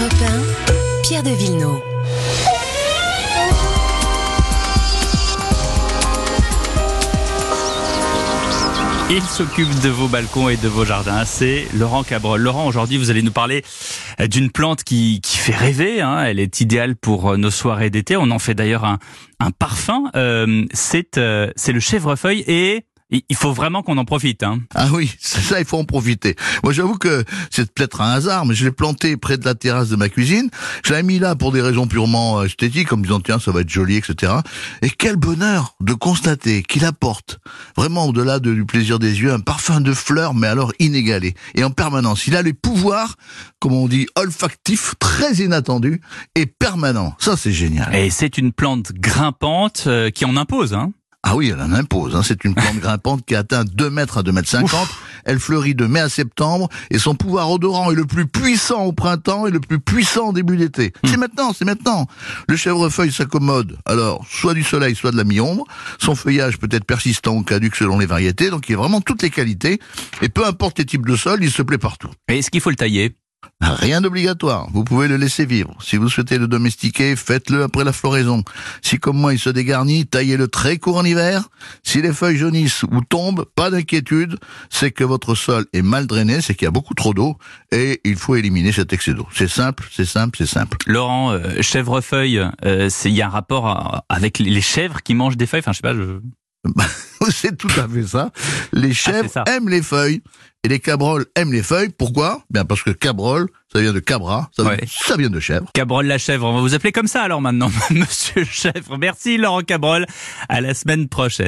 Europe 1, Pierre de Villeneuve. Il s'occupe de vos balcons et de vos jardins. C'est Laurent Cabrol. Laurent, aujourd'hui, vous allez nous parler d'une plante qui, fait rêver. Hein. Elle est idéale pour euh, nos soirées d'été. On en fait d'ailleurs un, parfum. Euh, euh, c'est le chèvrefeuille et il faut vraiment qu'on en profite. Hein. Ah oui, c'est ça, il faut en profiter. Moi, j'avoue que c'est peut-être un hasard, mais je l'ai planté près de la terrasse de ma cuisine. Je l'ai mis là pour des raisons purement esthétiques, comme disant tiens, ça va être joli, etc. Et quel bonheur de constater qu'il apporte vraiment au-delà du plaisir des yeux un parfum de fleurs, mais alors inégalé et en permanence. Il a les pouvoirs, comme on dit, olfactifs, très inattendus et permanents. Ça, c'est génial. Et c'est une plante grimpante euh, qui en impose. Hein. Ah oui, elle en impose. Hein. C'est une plante grimpante qui atteint 2 mètres à 2 mètres 50. Elle fleurit de mai à septembre et son pouvoir odorant est le plus puissant au printemps et le plus puissant au début d'été. C'est maintenant, c'est maintenant. Le chèvrefeuille s'accommode alors soit du soleil, soit de la mi-ombre. Son feuillage peut être persistant ou caduque selon les variétés, donc il a vraiment toutes les qualités. Et peu importe les types de sol, il se plaît partout. Et est-ce qu'il faut le tailler? Rien d'obligatoire, vous pouvez le laisser vivre. Si vous souhaitez le domestiquer, faites-le après la floraison. Si comme moi il se dégarnit, taillez-le très court en hiver. Si les feuilles jaunissent ou tombent, pas d'inquiétude, c'est que votre sol est mal drainé, c'est qu'il y a beaucoup trop d'eau et il faut éliminer cet excès d'eau. C'est simple, c'est simple, c'est simple. Laurent, euh, chèvrefeuille, euh, il y a un rapport avec les chèvres qui mangent des feuilles, enfin je sais pas, je... c'est tout à fait ça. Les chèvres ça. aiment les feuilles et les cabroles aiment les feuilles. Pourquoi? Bien parce que cabrol, ça vient de cabra, ça, Ouais. ça vient de chèvre. Cabrol la chèvre, on va vous appeler comme ça alors maintenant, Monsieur Chèvre. Merci Laurent Cabrol, à la semaine prochaine.